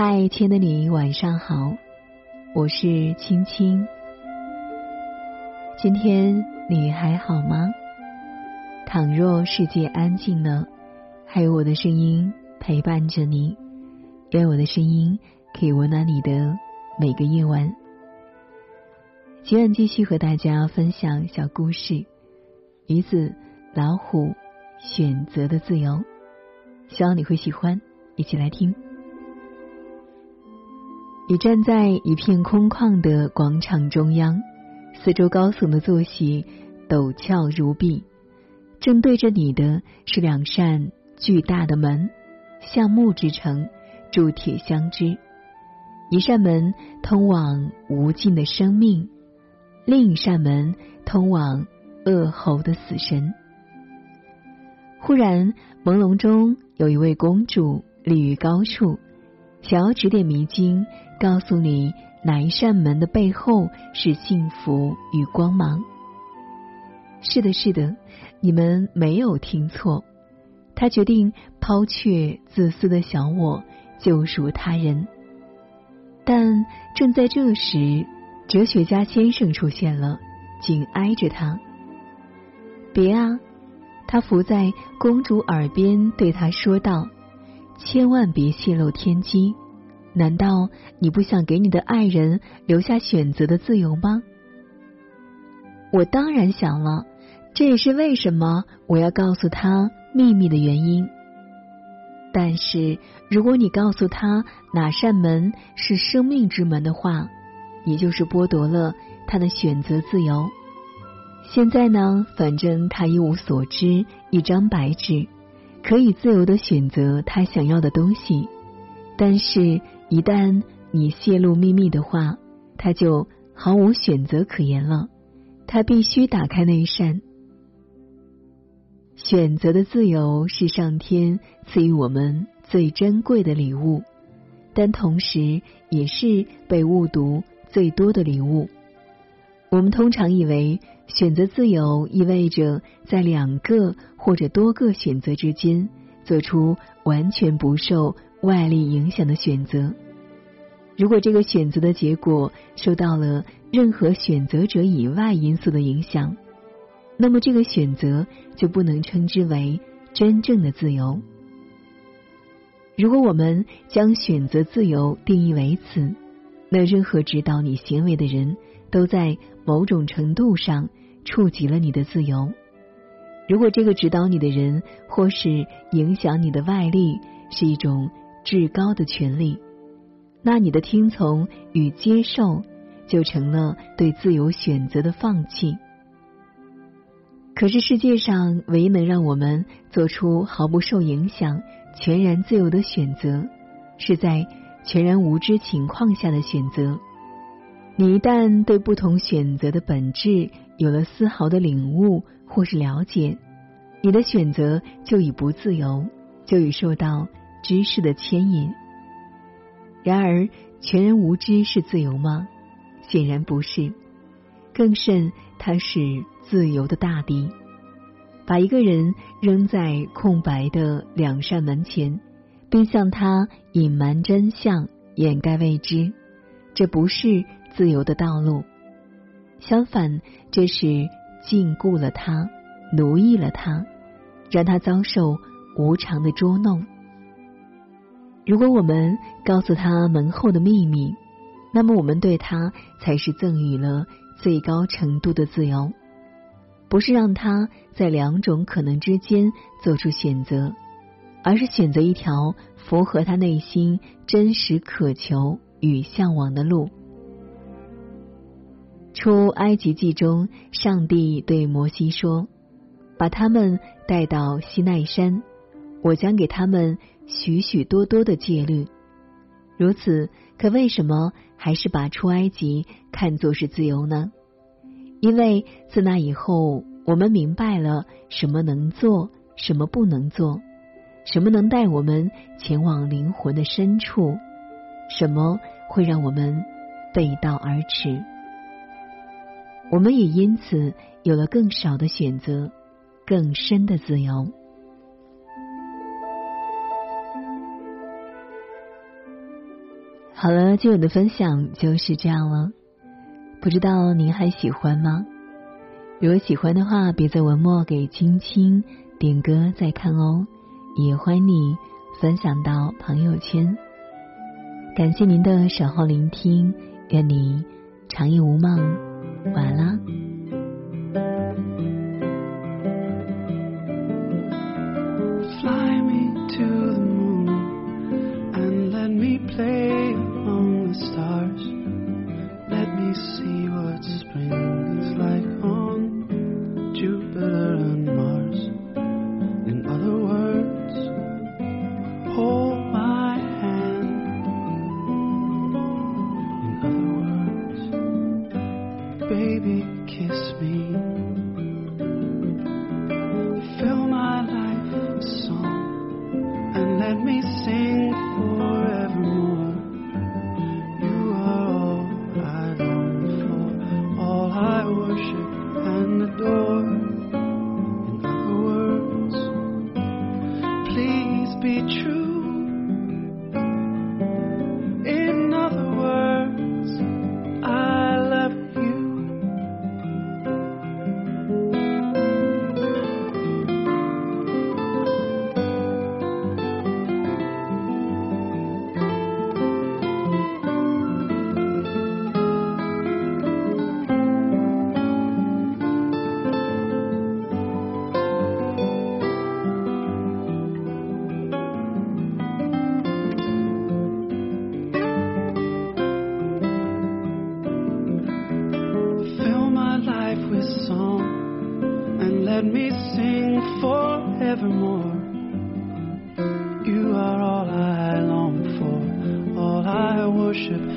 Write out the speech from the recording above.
嗨，亲爱的你，晚上好，我是青青。今天你还好吗？倘若世界安静了，还有我的声音陪伴着你，愿我的声音可以温暖你的每个夜晚。今晚继续和大家分享小故事：鱼子、老虎选择的自由。希望你会喜欢，一起来听。你站在一片空旷的广场中央，四周高耸的坐席陡峭如壁，正对着你的是两扇巨大的门，橡木制成，铸铁相支。一扇门通往无尽的生命，另一扇门通往恶猴的死神。忽然，朦胧中有一位公主立于高处，想要指点迷津。告诉你哪一扇门的背后是幸福与光芒？是的，是的，你们没有听错。他决定抛却自私的小我，救赎他人。但正在这时，哲学家先生出现了，紧挨着他。别啊！他伏在公主耳边对她说道：“千万别泄露天机。”难道你不想给你的爱人留下选择的自由吗？我当然想了，这也是为什么我要告诉他秘密的原因。但是，如果你告诉他哪扇门是生命之门的话，也就是剥夺了他的选择自由。现在呢，反正他一无所知，一张白纸，可以自由的选择他想要的东西，但是。一旦你泄露秘密的话，他就毫无选择可言了。他必须打开那一扇。选择的自由是上天赐予我们最珍贵的礼物，但同时也是被误读最多的礼物。我们通常以为选择自由意味着在两个或者多个选择之间做出完全不受。外力影响的选择，如果这个选择的结果受到了任何选择者以外因素的影响，那么这个选择就不能称之为真正的自由。如果我们将选择自由定义为此，那任何指导你行为的人都在某种程度上触及了你的自由。如果这个指导你的人或是影响你的外力是一种。至高的权利，那你的听从与接受就成了对自由选择的放弃。可是世界上唯一能让我们做出毫不受影响、全然自由的选择，是在全然无知情况下的选择。你一旦对不同选择的本质有了丝毫的领悟或是了解，你的选择就已不自由，就已受到。知识的牵引。然而，全然无知是自由吗？显然不是。更甚，它是自由的大敌。把一个人扔在空白的两扇门前，并向他隐瞒真相、掩盖未知，这不是自由的道路。相反，这是禁锢了他，奴役了他，让他遭受无常的捉弄。如果我们告诉他门后的秘密，那么我们对他才是赠予了最高程度的自由，不是让他在两种可能之间做出选择，而是选择一条符合他内心真实渴求与向往的路。出埃及记中，上帝对摩西说：“把他们带到西奈山，我将给他们。”许许多多的戒律，如此，可为什么还是把出埃及看作是自由呢？因为自那以后，我们明白了什么能做，什么不能做，什么能带我们前往灵魂的深处，什么会让我们背道而驰。我们也因此有了更少的选择，更深的自由。好了，今晚的分享就是这样了。不知道您还喜欢吗？如果喜欢的话，别在文末给青青点歌再看哦。也欢迎你分享到朋友圈。感谢您的守候聆听，愿你长夜无梦，晚安。baby, kiss me. worship